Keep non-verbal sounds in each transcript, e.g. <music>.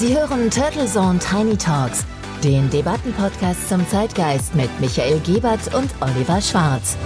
Sie hören Turtle Zone Tiny Talks, den Debattenpodcast zum Zeitgeist mit Michael Gebert und Oliver Schwarz.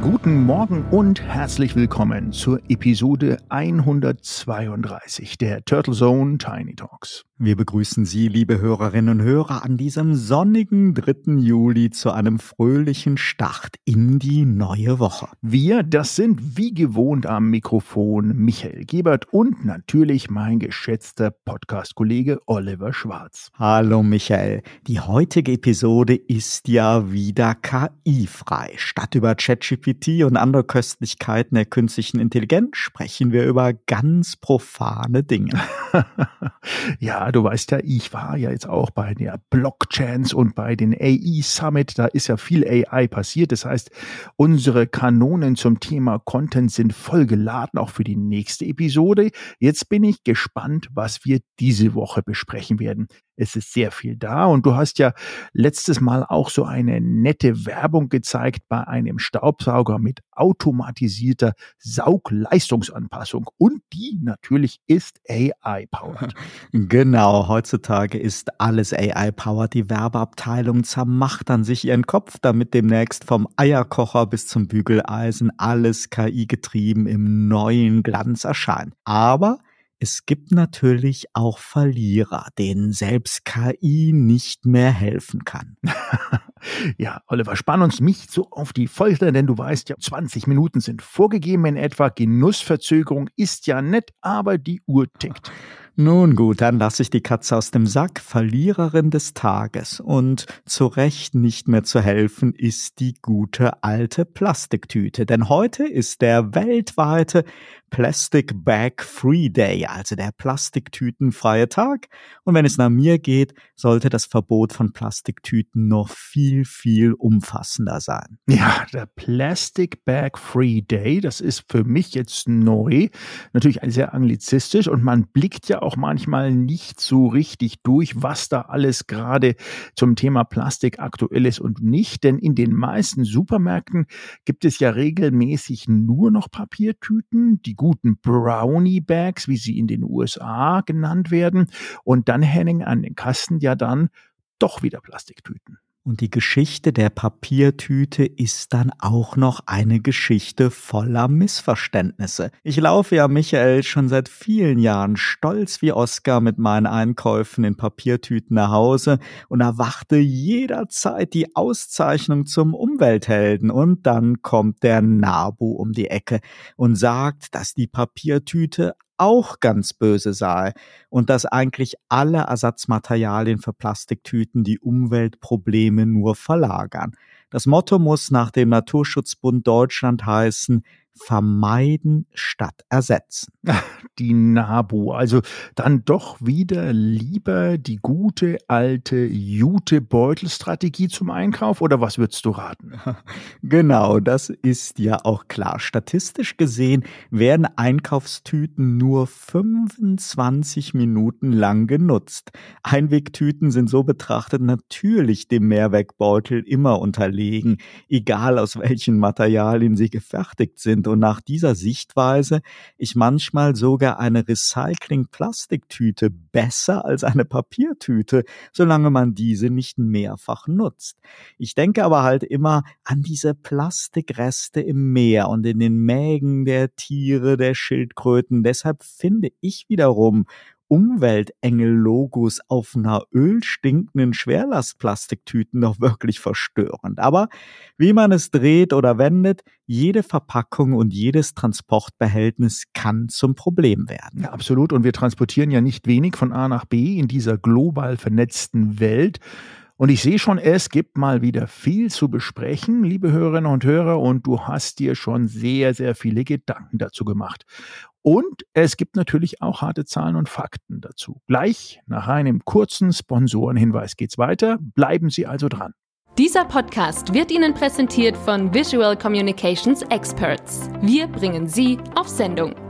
Guten Morgen und herzlich willkommen zur Episode 132 der Turtle Zone Tiny Talks. Wir begrüßen Sie, liebe Hörerinnen und Hörer, an diesem sonnigen 3. Juli zu einem fröhlichen Start in die neue Woche. Wir, das sind wie gewohnt am Mikrofon Michael Gebert und natürlich mein geschätzter Podcast-Kollege Oliver Schwarz. Hallo Michael, die heutige Episode ist ja wieder KI-frei. Statt über ChatGPT und andere Köstlichkeiten der künstlichen Intelligenz sprechen wir über ganz profane Dinge. <laughs> <laughs> ja, du weißt ja, ich war ja jetzt auch bei der Blockchains und bei den AI Summit. Da ist ja viel AI passiert. Das heißt, unsere Kanonen zum Thema Content sind voll geladen, auch für die nächste Episode. Jetzt bin ich gespannt, was wir diese Woche besprechen werden. Es ist sehr viel da und du hast ja letztes Mal auch so eine nette Werbung gezeigt bei einem Staubsauger mit automatisierter Saugleistungsanpassung und die natürlich ist AI-powered. <laughs> Genau, heutzutage ist alles AI-powered. Die Werbeabteilung zermacht an sich ihren Kopf, damit demnächst vom Eierkocher bis zum Bügeleisen alles KI-getrieben im neuen Glanz erscheint. Aber es gibt natürlich auch Verlierer, denen selbst KI nicht mehr helfen kann. <laughs> ja, Oliver, spann uns nicht so auf die Folter, denn du weißt ja, 20 Minuten sind vorgegeben in etwa. Genussverzögerung ist ja nett, aber die Uhr tickt. Nun gut, dann lasse ich die Katze aus dem Sack, Verliererin des Tages. Und zu Recht nicht mehr zu helfen ist die gute alte Plastiktüte. Denn heute ist der weltweite Plastic Bag Free Day, also der Plastiktütenfreie Tag. Und wenn es nach mir geht, sollte das Verbot von Plastiktüten noch viel, viel umfassender sein. Ja, der Plastic Bag Free Day, das ist für mich jetzt neu. Natürlich sehr anglizistisch und man blickt ja manchmal nicht so richtig durch, was da alles gerade zum Thema Plastik aktuell ist und nicht. Denn in den meisten Supermärkten gibt es ja regelmäßig nur noch Papiertüten, die guten Brownie Bags, wie sie in den USA genannt werden. Und dann hängen an den Kasten ja dann doch wieder Plastiktüten. Und die Geschichte der Papiertüte ist dann auch noch eine Geschichte voller Missverständnisse. Ich laufe ja Michael schon seit vielen Jahren stolz wie Oscar mit meinen Einkäufen in Papiertüten nach Hause und erwachte jederzeit die Auszeichnung zum Umwelthelden. Und dann kommt der Nabu um die Ecke und sagt, dass die Papiertüte auch ganz böse sei und dass eigentlich alle Ersatzmaterialien für Plastiktüten die Umweltprobleme nur verlagern. Das Motto muss nach dem Naturschutzbund Deutschland heißen, vermeiden statt ersetzen. <laughs> Die NABU, also dann doch wieder lieber die gute alte Jute-Beutel-Strategie zum Einkauf oder was würdest du raten? <laughs> Genau, das ist ja auch klar. Statistisch gesehen werden Einkaufstüten nur 25 Minuten lang genutzt. Einwegtüten sind so betrachtet natürlich dem Mehrwegbeutel immer unterlegen, egal aus welchen Materialien sie gefertigt sind und nach dieser Sichtweise ich manchmal sogar eine Recycling-Plastiktüte besser als eine Papiertüte, solange man diese nicht mehrfach nutzt. Ich denke aber halt immer an diese Plastikreste im Meer und in den Mägen der Tiere, der Schildkröten. Deshalb finde ich wiederum Umweltengel-Logos auf einer ölstinkenden Schwerlastplastiktüten noch wirklich verstörend. Aber wie man es dreht oder wendet, jede Verpackung und jedes Transportbehältnis kann zum Problem werden. Ja, absolut. Und wir transportieren ja nicht wenig von A nach B in dieser global vernetzten Welt. Und ich sehe schon, es gibt mal wieder viel zu besprechen, liebe Hörerinnen und Hörer, und du hast dir schon sehr, sehr viele Gedanken dazu gemacht. Und es gibt natürlich auch harte Zahlen und Fakten dazu. Gleich nach einem kurzen Sponsorenhinweis geht's weiter. Bleiben Sie also dran. Dieser Podcast wird Ihnen präsentiert von Visual Communications Experts. Wir bringen Sie auf Sendung.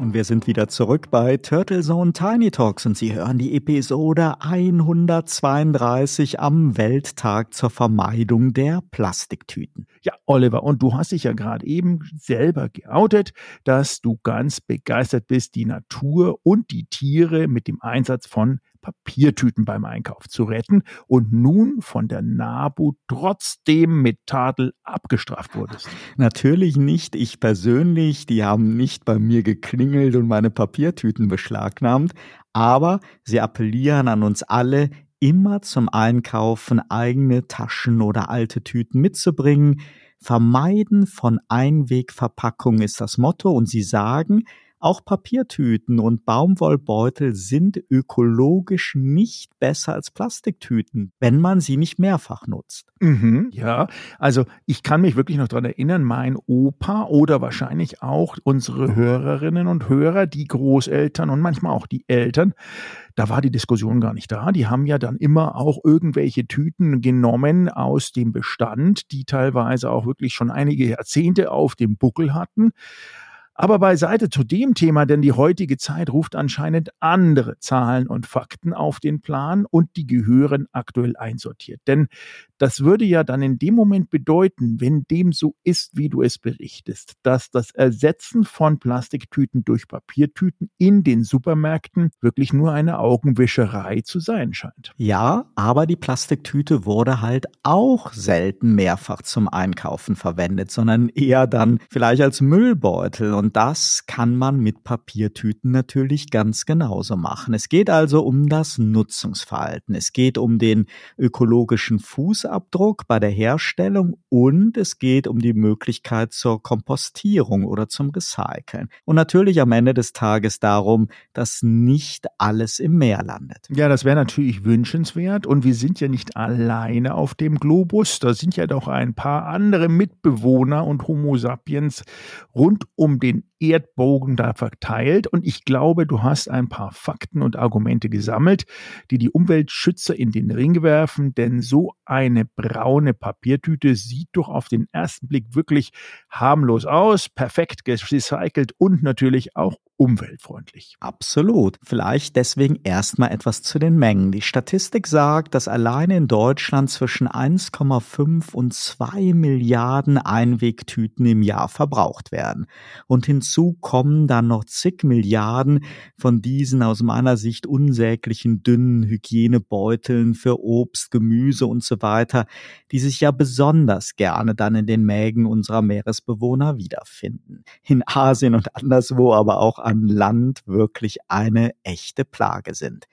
Und wir sind wieder zurück bei Turtle Zone Tiny Talks und Sie hören die Episode 132 am Welttag zur Vermeidung der Plastiktüten. Ja, Oliver, und du hast dich ja gerade eben selber geoutet, dass du ganz begeistert bist, die Natur und die Tiere mit dem Einsatz von Papiertüten beim Einkauf zu retten und nun von der NABU trotzdem mit Tadel abgestraft wurdest. Natürlich nicht ich persönlich, die haben nicht bei mir geklingelt und meine Papiertüten beschlagnahmt, aber sie appellieren an uns alle, immer zum Einkaufen eigene Taschen oder alte Tüten mitzubringen. Vermeiden von Einwegverpackungen ist das Motto und sie sagen, auch Papiertüten und Baumwollbeutel sind ökologisch nicht besser als Plastiktüten, wenn man sie nicht mehrfach nutzt. Mhm, ja, also ich kann mich wirklich noch daran erinnern, mein Opa oder wahrscheinlich auch unsere Hörerinnen und Hörer, die Großeltern und manchmal auch die Eltern, da war die Diskussion gar nicht da. Die haben ja dann immer auch irgendwelche Tüten genommen aus dem Bestand, die teilweise auch wirklich schon einige Jahrzehnte auf dem Buckel hatten aber beiseite zu dem Thema, denn die heutige Zeit ruft anscheinend andere Zahlen und Fakten auf den Plan und die gehören aktuell einsortiert. Denn das würde ja dann in dem Moment bedeuten, wenn dem so ist, wie du es berichtest, dass das Ersetzen von Plastiktüten durch Papiertüten in den Supermärkten wirklich nur eine Augenwischerei zu sein scheint. Ja, aber die Plastiktüte wurde halt auch selten mehrfach zum Einkaufen verwendet, sondern eher dann vielleicht als Müllbeutel und und das kann man mit Papiertüten natürlich ganz genauso machen. Es geht also um das Nutzungsverhalten. Es geht um den ökologischen Fußabdruck bei der Herstellung und es geht um die Möglichkeit zur Kompostierung oder zum Recyceln. Und natürlich am Ende des Tages darum, dass nicht alles im Meer landet. Ja, das wäre natürlich wünschenswert und wir sind ja nicht alleine auf dem Globus. Da sind ja doch ein paar andere Mitbewohner und Homo sapiens rund um den and Erdbogen da verteilt. Und ich glaube, du hast ein paar Fakten und Argumente gesammelt, die die Umweltschützer in den Ring werfen. Denn so eine braune Papiertüte sieht doch auf den ersten Blick wirklich harmlos aus, perfekt recycelt und natürlich auch umweltfreundlich. Absolut. Vielleicht deswegen erstmal etwas zu den Mengen. Die Statistik sagt, dass alleine in Deutschland zwischen 1,5 und 2 Milliarden Einwegtüten im Jahr verbraucht werden. Und hinzu kommen dann noch zig Milliarden von diesen aus meiner Sicht unsäglichen dünnen Hygienebeuteln für Obst, Gemüse und so weiter, die sich ja besonders gerne dann in den Mägen unserer Meeresbewohner wiederfinden. In Asien und anderswo aber auch an Land wirklich eine echte Plage sind.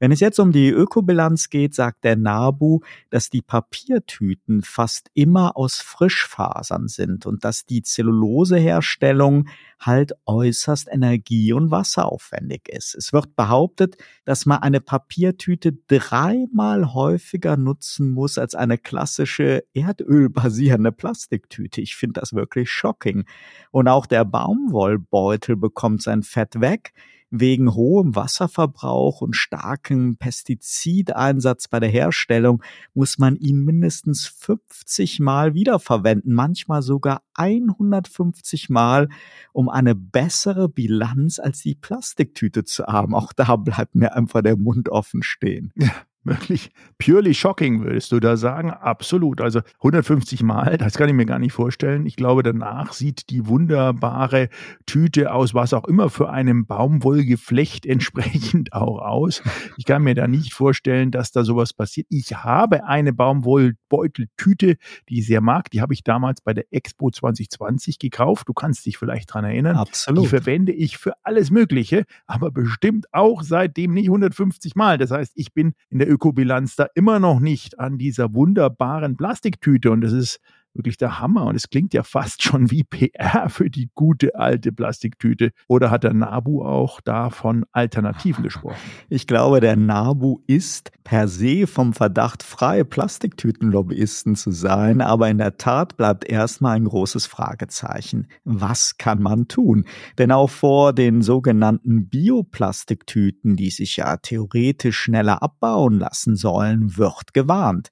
Wenn es jetzt um die Ökobilanz geht, sagt der NABU, dass die Papiertüten fast immer aus Frischfasern sind und dass die Zelluloseherstellung halt äußerst energie- und wasseraufwendig ist. Es wird behauptet, dass man eine Papiertüte dreimal häufiger nutzen muss als eine klassische erdölbasierende Plastiktüte. Ich finde das wirklich shocking. Und auch der Baumwollbeutel bekommt sein Fett weg wegen hohem Wasserverbrauch und starkem Pestizideinsatz bei der Herstellung muss man ihn mindestens 50 Mal wiederverwenden, manchmal sogar 150 Mal, um eine bessere Bilanz als die Plastiktüte zu haben. Auch da bleibt mir einfach der Mund offen stehen. Ja, wirklich purely shocking, würdest du da sagen? Absolut. Also 150 Mal, das kann ich mir gar nicht vorstellen. Ich glaube, danach sieht die wunderbare Tüte aus, was auch immer für einem Baumwollgeflecht <laughs> entsprechend auch aus. Ich kann mir da nicht vorstellen, dass da sowas passiert. Ich habe eine Baumwollbeuteltüte, die ich sehr mag. Die habe ich damals bei der Expo 2020 gekauft. Du kannst dich vielleicht dran erinnern. Absolut. Die verwende ich für alles Mögliche, aber bestimmt auch seitdem nicht 150 Mal. Das heißt, ich bin in der Ökobilanz da immer noch nicht an dieser wunderbaren Plastiktüte. Und das ist wirklich der Hammer und es klingt ja fast schon wie PR für die gute alte Plastiktüte. Oder hat der Nabu auch da von Alternativen gesprochen? <laughs> Ich glaube, der Nabu ist per se vom Verdacht frei, Plastiktütenlobbyisten zu sein, aber in der Tat bleibt erstmal ein großes Fragezeichen. Was kann man tun? Denn auch vor den sogenannten Bioplastiktüten, die sich ja theoretisch schneller abbauen lassen sollen, wird gewarnt.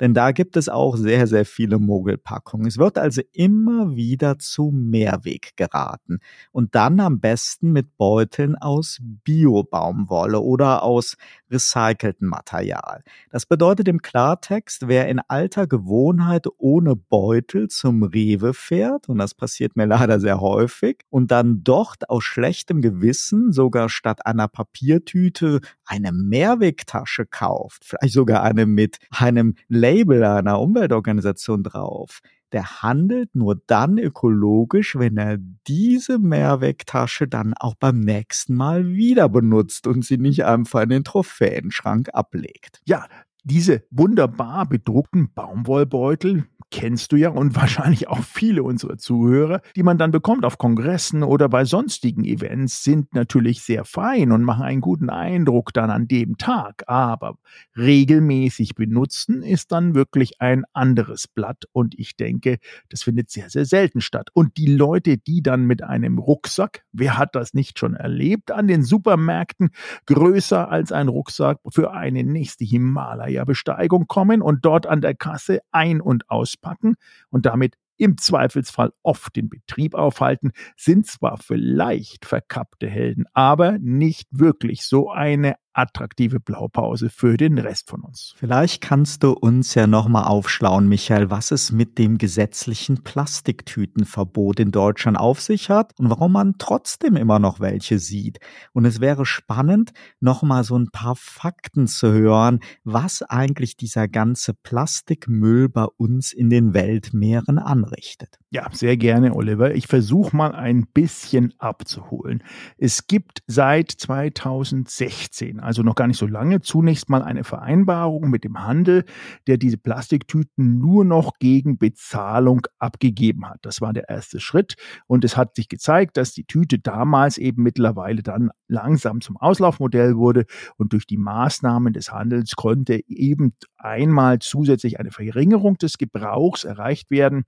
Denn da gibt es auch sehr, sehr viele Mogelpackungen. Es wird also immer wieder zu Mehrweg geraten. Und dann am besten mit Beuteln aus Biobaumwolle oder aus recyceltem Material. Das bedeutet im Klartext, wer in alter Gewohnheit ohne Beutel zum Rewe fährt, und das passiert mir <laughs> leider sehr häufig, und dann dort aus schlechtem Gewissen sogar statt einer Papiertüte eine Mehrwegtasche kauft, vielleicht sogar eine mit einem Label einer Umweltorganisation drauf, der handelt nur dann ökologisch, wenn er diese Mehrwegtasche dann auch beim nächsten Mal wieder benutzt und sie nicht einfach in den Trophäenschrank ablegt. Ja, diese wunderbar bedruckten Baumwollbeutel, kennst du ja und <laughs> wahrscheinlich auch viele unserer Zuhörer, die man dann bekommt auf Kongressen oder bei sonstigen Events, sind natürlich sehr fein und machen einen guten Eindruck dann an dem Tag. Aber regelmäßig benutzen ist dann wirklich ein anderes Blatt und ich denke, das findet sehr, sehr selten statt. Und die Leute, die dann mit einem Rucksack, wer hat das nicht schon erlebt, an den Supermärkten größer als ein Rucksack für eine nächste Himalaya-Besteigung kommen und dort an der Kasse ein- und aus auspacken und damit im Zweifelsfall oft den Betrieb aufhalten, sind zwar vielleicht verkappte Helden, aber nicht wirklich. So eine attraktive Blaupause für den Rest von uns. Vielleicht kannst du uns ja nochmal aufschlauen, Michael, was es mit dem gesetzlichen Plastiktütenverbot in Deutschland auf sich hat und warum man trotzdem immer noch welche sieht. Und es wäre spannend, nochmal so ein paar Fakten zu hören, was eigentlich dieser ganze Plastikmüll bei uns in den Weltmeeren anrichtet. Ja, sehr gerne, Oliver. Ich versuche mal ein bisschen abzuholen. Es gibt seit 2016 also noch gar nicht so lange, zunächst mal eine Vereinbarung mit dem Handel, der diese Plastiktüten nur noch gegen Bezahlung abgegeben hat. Das war der erste Schritt. Und es hat sich gezeigt, dass die Tüte damals eben mittlerweile dann langsam zum Auslaufmodell wurde. Und durch die Maßnahmen des Handels konnte eben einmal zusätzlich eine Verringerung des Gebrauchs erreicht werden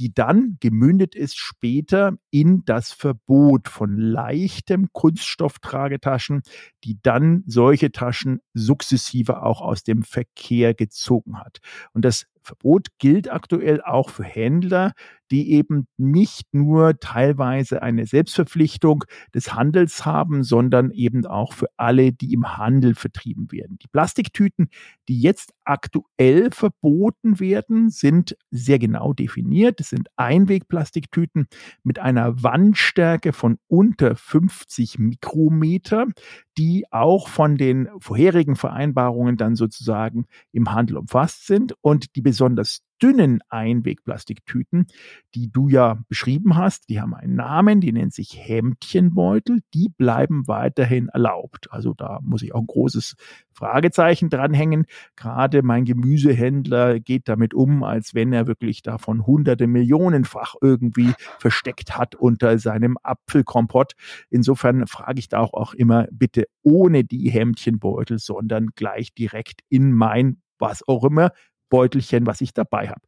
die dann gemündet ist später in das Verbot von leichtem Kunststofftragetaschen, die dann solche Taschen sukzessive auch aus dem Verkehr gezogen hat. Und das Verbot gilt aktuell auch für Händler, die eben nicht nur teilweise eine Selbstverpflichtung des Handels haben, sondern eben auch für alle, die im Handel vertrieben werden. Die Plastiktüten, die jetzt aktuell verboten werden, sind sehr genau definiert. Es sind Einwegplastiktüten mit einer Wandstärke von unter 50 Mikrometer, die auch von den vorherigen Vereinbarungen dann sozusagen im Handel umfasst sind und die besonders dünnen Einwegplastiktüten, die du ja beschrieben hast, die haben einen Namen, die nennen sich Hemdchenbeutel, die bleiben weiterhin erlaubt. Also da muss ich auch ein großes Fragezeichen dranhängen. Gerade mein Gemüsehändler geht damit um, als wenn er wirklich davon hunderte Millionenfach irgendwie versteckt hat unter seinem Apfelkompott. Insofern frage ich da auch, auch immer bitte ohne die Hemdchenbeutel, sondern gleich direkt in mein was auch immer Beutelchen, was ich dabei habe.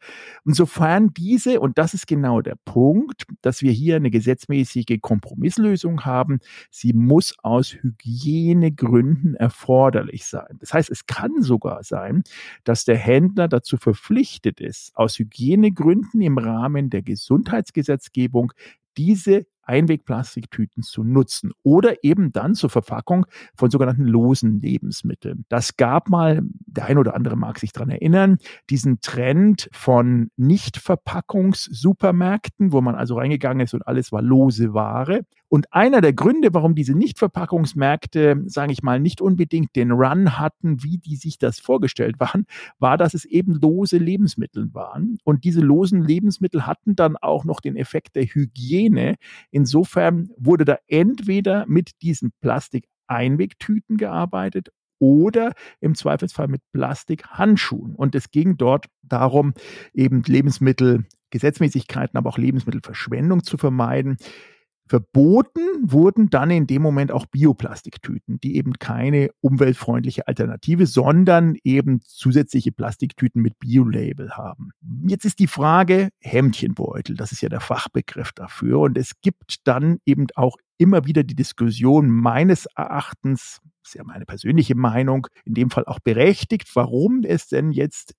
Insofern diese, und das ist genau der Punkt, dass wir hier eine gesetzmäßige Kompromisslösung haben, sie muss aus Hygienegründen erforderlich sein. Das heißt, es kann sogar sein, dass der Händler dazu verpflichtet ist, aus Hygienegründen im Rahmen der Gesundheitsgesetzgebung diese Einwegplastiktüten zu nutzen oder eben dann zur Verpackung von sogenannten losen Lebensmitteln. Das gab mal, der ein oder andere mag sich dran erinnern, diesen Trend von Nicht-Verpackungs-Supermärkten, wo man also reingegangen ist und alles war lose Ware. Und einer der Gründe, warum diese Nicht-Verpackungsmärkte, sage ich mal, nicht unbedingt den Run hatten, wie die sich das vorgestellt waren, war, dass es eben lose Lebensmittel waren. Und diese losen Lebensmittel hatten dann auch noch den Effekt der Hygiene, Insofern wurde da entweder mit diesen Plastik-Einwegtüten gearbeitet oder im Zweifelsfall mit Plastikhandschuhen. Und es ging dort darum, eben Lebensmittelgesetzmäßigkeiten, aber auch Lebensmittelverschwendung zu vermeiden. Verboten wurden dann in dem Moment auch Bioplastiktüten, die eben keine umweltfreundliche Alternative, sondern eben zusätzliche Plastiktüten mit Biolabel haben. Jetzt ist die Frage Hemdchenbeutel, das ist ja der Fachbegriff dafür. Und es gibt dann eben auch immer wieder die Diskussion meines Erachtens, ist ja meine persönliche Meinung, in dem Fall auch berechtigt, warum es denn jetzt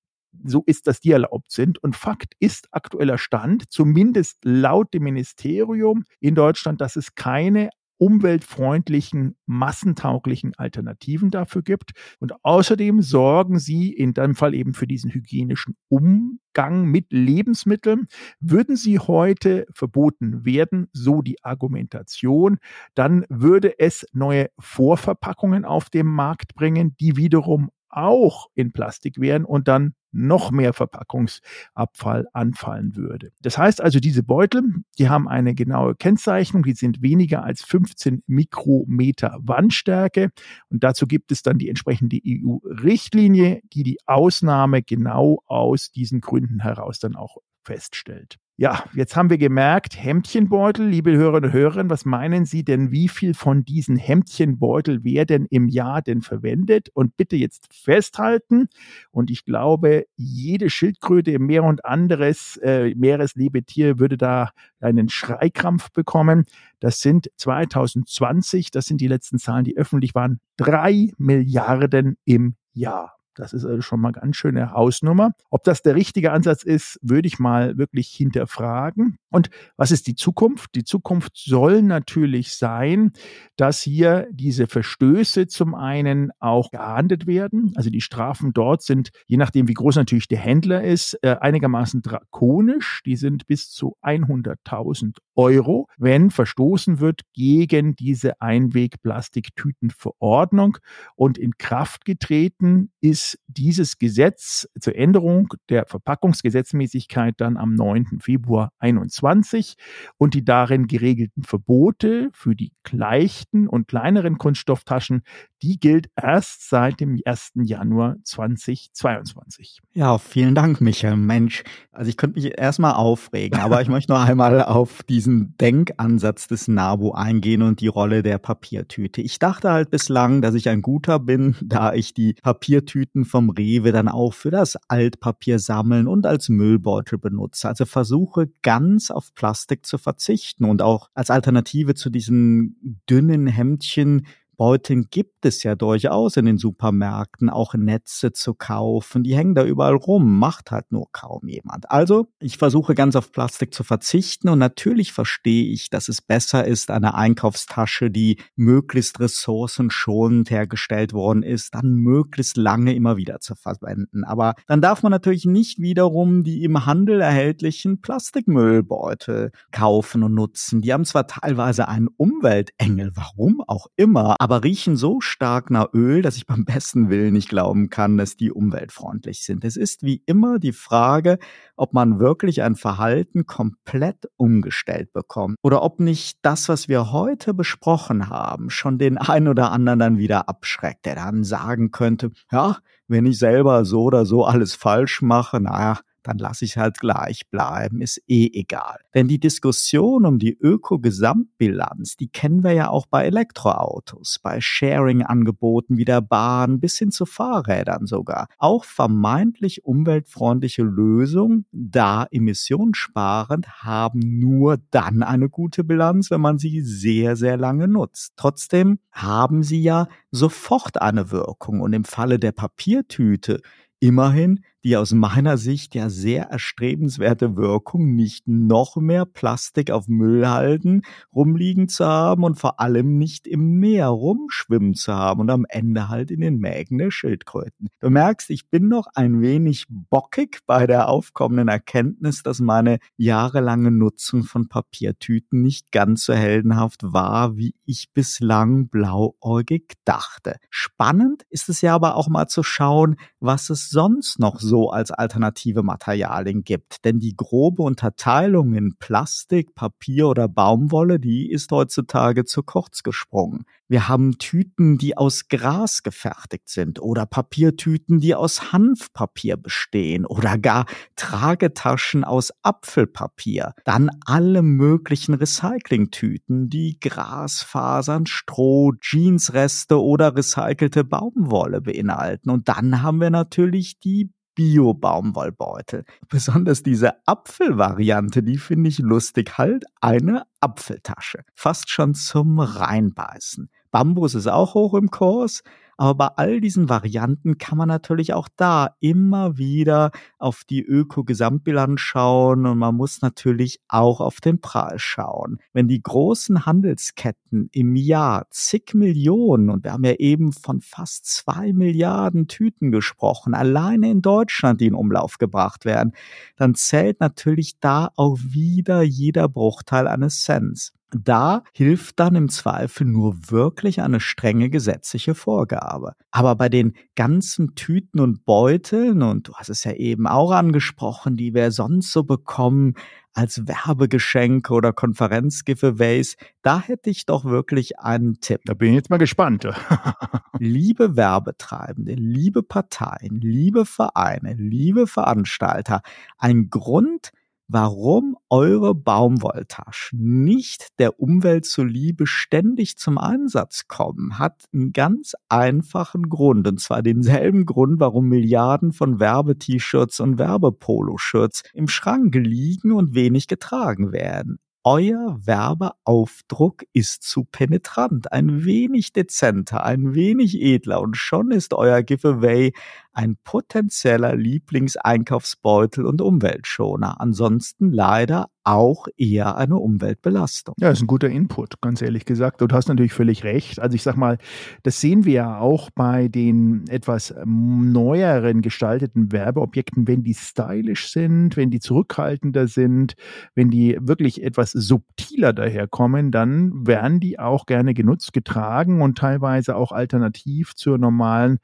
so ist, dass die erlaubt sind. Und Fakt ist aktueller Stand, zumindest laut dem Ministerium in Deutschland, dass es keine umweltfreundlichen, massentauglichen Alternativen dafür gibt. Und außerdem sorgen sie in dem Fall eben für diesen hygienischen Umgang mit Lebensmitteln. Würden sie heute verboten werden, so die Argumentation, dann würde es neue Vorverpackungen auf den Markt bringen, die wiederum auch in Plastik wären und dann noch mehr Verpackungsabfall anfallen würde. Das heißt also, diese Beutel, die haben eine genaue Kennzeichnung, die sind weniger als 15 Mikrometer Wandstärke und dazu gibt es dann die entsprechende EU-Richtlinie, die die Ausnahme genau aus diesen Gründen heraus dann auch feststellt. Ja, jetzt haben wir gemerkt, Hemdchenbeutel, liebe Hörerinnen und Hörer, was meinen Sie denn, wie viel von diesen Hemdchenbeutel werden im Jahr denn verwendet? Und bitte jetzt festhalten. Und ich glaube, jede Schildkröte im Meer und anderes äh, Meereslebetier würde da einen Schreikrampf bekommen. Das sind 2020, das sind die letzten Zahlen, die öffentlich waren, drei Milliarden im Jahr. Das ist also schon mal ganz schöne Hausnummer. Ob das der richtige Ansatz ist, würde ich mal wirklich hinterfragen. Und was ist die Zukunft? Die Zukunft soll natürlich sein, dass hier diese Verstöße zum einen auch geahndet werden. Also die Strafen dort sind, je nachdem wie groß natürlich der Händler ist, äh, einigermaßen drakonisch. Die sind bis zu 100.000 Euro, wenn verstoßen wird gegen diese Einwegplastiktütenverordnung. Und in Kraft getreten ist dieses Gesetz zur Änderung der Verpackungsgesetzmäßigkeit dann am 9. Februar 2021 und die darin geregelten Verbote für die leichten und kleineren Kunststofftaschen, die gilt erst seit dem 1. Januar 2022. Ja, vielen Dank, Michael. Mensch, also ich könnte mich erstmal aufregen, aber ich möchte noch einmal auf diesen Denkansatz des NABU eingehen und die Rolle der Papiertüte. Ich dachte halt bislang, dass ich ein guter bin, <laughs> da ich die Papiertüten vom Rewe dann auch für das Altpapier sammeln und als Müllbeutel benutze. Also versuche ganz auf Plastik zu verzichten und auch als Alternative zu diesen dünnen Hemdchen Beuteln gibt es ja durchaus in den Supermärkten auch Netze zu kaufen. Die hängen da überall rum, macht halt nur kaum jemand. Also ich versuche ganz auf Plastik zu verzichten und natürlich verstehe ich, dass es besser ist, eine Einkaufstasche, die möglichst ressourcenschonend hergestellt worden ist, dann möglichst lange immer wieder zu verwenden. Aber dann darf man natürlich nicht wiederum die im Handel erhältlichen Plastikmüllbeutel kaufen und nutzen. Die haben zwar teilweise einen Umweltengel, warum auch immer, aber riechen so stark nach Öl, dass ich beim besten Willen nicht glauben kann, dass die umweltfreundlich sind. Es ist wie immer die Frage, ob man wirklich ein Verhalten komplett umgestellt bekommt oder ob nicht das, was wir heute besprochen haben, schon den einen oder anderen dann wieder abschreckt, der dann sagen könnte, ja, wenn ich selber so oder so alles falsch mache, naja, dann lasse ich halt gleich bleiben, ist eh egal. Denn die Diskussion um die Öko-Gesamtbilanz, die kennen wir ja auch bei Elektroautos, bei Sharing-Angeboten wie der Bahn bis hin zu Fahrrädern sogar. Auch vermeintlich umweltfreundliche Lösungen, da emissionssparend, haben nur dann eine gute Bilanz, wenn man sie sehr, sehr lange nutzt. Trotzdem haben sie ja sofort eine Wirkung und im Falle der Papiertüte immerhin die aus meiner Sicht ja sehr erstrebenswerte Wirkung, nicht noch mehr Plastik auf Müllhalden rumliegen zu haben und vor allem nicht im Meer rumschwimmen zu haben und am Ende halt in den Mägen der Schildkröten. Du merkst, ich bin noch ein wenig bockig bei der aufkommenden Erkenntnis, dass meine jahrelange Nutzung von Papiertüten nicht ganz so heldenhaft war, wie ich bislang blauäugig dachte. Spannend ist es ja aber auch mal zu schauen, was es sonst noch so so als alternative Materialien gibt. Denn die grobe Unterteilung in Plastik, Papier oder Baumwolle, die ist heutzutage zu kurz gesprungen. Wir haben Tüten, die aus Gras gefertigt sind oder Papiertüten, die aus Hanfpapier bestehen oder gar Tragetaschen aus Apfelpapier. Dann alle möglichen Recyclingtüten, die Grasfasern, Stroh, Jeansreste oder recycelte Baumwolle beinhalten. Und dann haben wir natürlich die Bio-Baumwollbeutel. Besonders diese Apfelvariante, die finde ich lustig. Halt eine Apfeltasche. Fast schon zum Reinbeißen. Bambus ist auch hoch im Kurs, Aber bei all diesen Varianten kann man natürlich auch da immer wieder auf die Öko-Gesamtbilanz schauen und man muss natürlich auch auf den Preis schauen. Wenn die großen Handelsketten im Jahr zig Millionen, und wir haben ja eben von fast zwei Milliarden Tüten gesprochen, alleine in Deutschland, die in Umlauf gebracht werden, dann zählt natürlich da auch wieder jeder Bruchteil eines Cents. Da hilft dann im Zweifel nur wirklich eine strenge gesetzliche Vorgabe. Aber bei den ganzen Tüten und Beuteln, und du hast es ja eben auch angesprochen, die wir sonst so bekommen, als Werbegeschenke oder Konferenzgiveaways, da hätte ich doch wirklich einen Tipp. Da bin ich jetzt mal gespannt. <laughs> liebe Werbetreibende, liebe Parteien, liebe Vereine, liebe Veranstalter, ein Grund, warum eure Baumwolltaschen nicht der Umwelt zuliebe ständig zum Einsatz kommen, hat einen ganz einfachen Grund. Und zwar denselben Grund, warum Milliarden von Werbe-T-Shirts und Werbepoloshirts im Schrank liegen und wenig getragen werden. Euer Werbeaufdruck ist zu penetrant, ein wenig dezenter, ein wenig edler und schon ist euer Giveaway ein potenzieller Lieblingseinkaufsbeutel und Umweltschoner. Ansonsten leider auch eher eine Umweltbelastung. Ja, ist ein guter Input, ganz ehrlich gesagt. Und du hast natürlich völlig recht. Also ich sag mal, das sehen wir ja auch bei den etwas neueren gestalteten Werbeobjekten, wenn die stylisch sind, wenn die zurückhaltender sind, wenn die wirklich etwas subtiler daherkommen, dann werden die auch gerne genutzt, getragen und teilweise auch alternativ zur normalen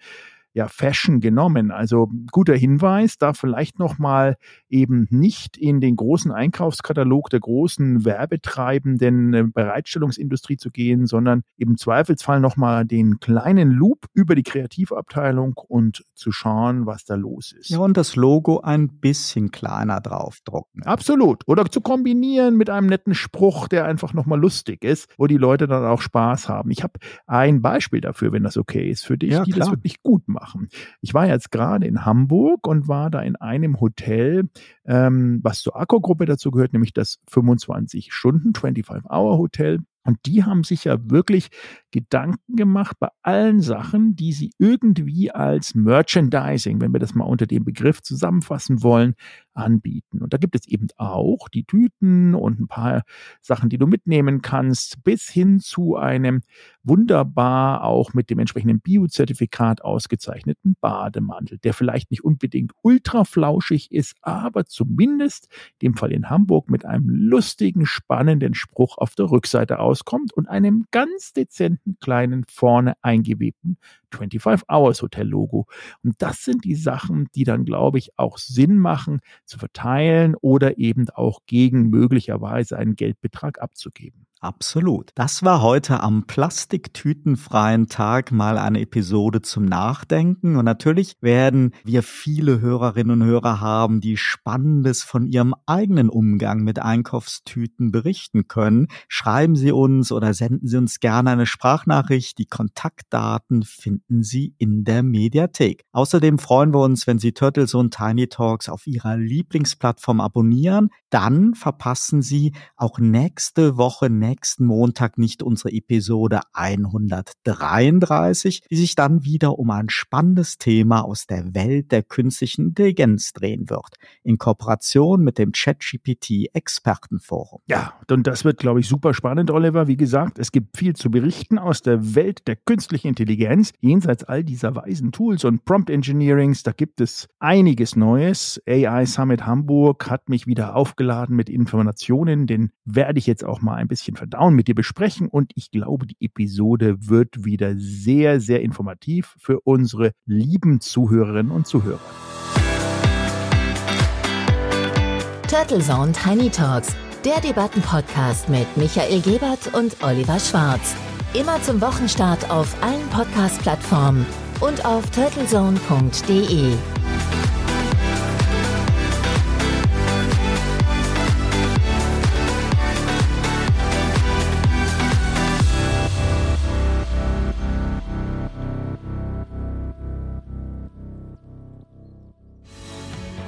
ja, Fashion genommen. Also guter Hinweis, da vielleicht nochmal eben nicht in den großen Einkaufskatalog der großen werbetreibenden äh, Bereitstellungsindustrie zu gehen, sondern im Zweifelsfall nochmal den kleinen Loop über die Kreativabteilung und zu schauen, was da los ist. Ja, und das Logo ein bisschen kleiner draufdrucken. Absolut. Oder zu kombinieren mit einem netten Spruch, der einfach nochmal lustig ist, wo die Leute dann auch Spaß haben. Ich habe ein Beispiel dafür, wenn das okay ist für dich, ja, die klar. das wirklich gut machen machen. Ich war jetzt gerade in Hamburg und war da in einem Hotel, ähm, was zur Akku-Gruppe dazu gehört, nämlich das 25 Stunden 25-Hour-Hotel. Und die haben sich ja wirklich Gedanken gemacht bei allen Sachen, die sie irgendwie als Merchandising, wenn wir das mal unter dem Begriff zusammenfassen wollen, anbieten. Und da gibt es eben auch die Tüten und ein paar Sachen, die du mitnehmen kannst, bis hin zu einem wunderbar auch mit dem entsprechenden Biozertifikat ausgezeichneten Bademantel, der vielleicht nicht unbedingt ultra flauschig ist, aber zumindest dem Fall in Hamburg mit einem lustigen, spannenden Spruch auf der Rückseite auskommt und einem ganz dezenten kleinen vorne eingewebten 25 Hours Hotel Logo. Und das sind die Sachen, die dann, glaube ich, auch Sinn machen zu verteilen oder eben auch gegen möglicherweise einen Geldbetrag abzugeben. Absolut. Das war heute am plastiktütenfreien Tag mal eine Episode zum Nachdenken. Und natürlich werden wir viele Hörerinnen und Hörer haben, die Spannendes von ihrem eigenen Umgang mit Einkaufstüten berichten können. Schreiben Sie uns oder senden Sie uns gerne eine Sprachnachricht. Die Kontaktdaten finden Sie in der Mediathek. Außerdem freuen wir uns, wenn Sie Turtles und Tiny Talks auf Ihrer Lieblingsplattform abonnieren. Dann verpassen Sie auch nächste Woche nächsten Montag nicht unsere Episode 133, die sich dann wieder um ein spannendes Thema aus der Welt der künstlichen Intelligenz drehen wird, in Kooperation mit dem ChatGPT Expertenforum. Ja, und das wird, glaube ich, super spannend, Oliver. Wie gesagt, es gibt viel zu berichten aus der Welt der künstlichen Intelligenz. Jenseits all dieser weisen Tools und Prompt Engineerings, da gibt es einiges Neues. AI Summit Hamburg hat mich wieder aufgeladen mit Informationen, den werde ich jetzt auch mal ein bisschen verdauen, mit dir besprechen und ich glaube, die Episode wird wieder sehr, sehr informativ für unsere lieben Zuhörerinnen und Zuhörer. Turtle Zone Tiny Talks, der Debattenpodcast mit Michael Gebert und Oliver Schwarz. Immer zum Wochenstart auf allen Podcast-Plattformen und auf turtlezone.de.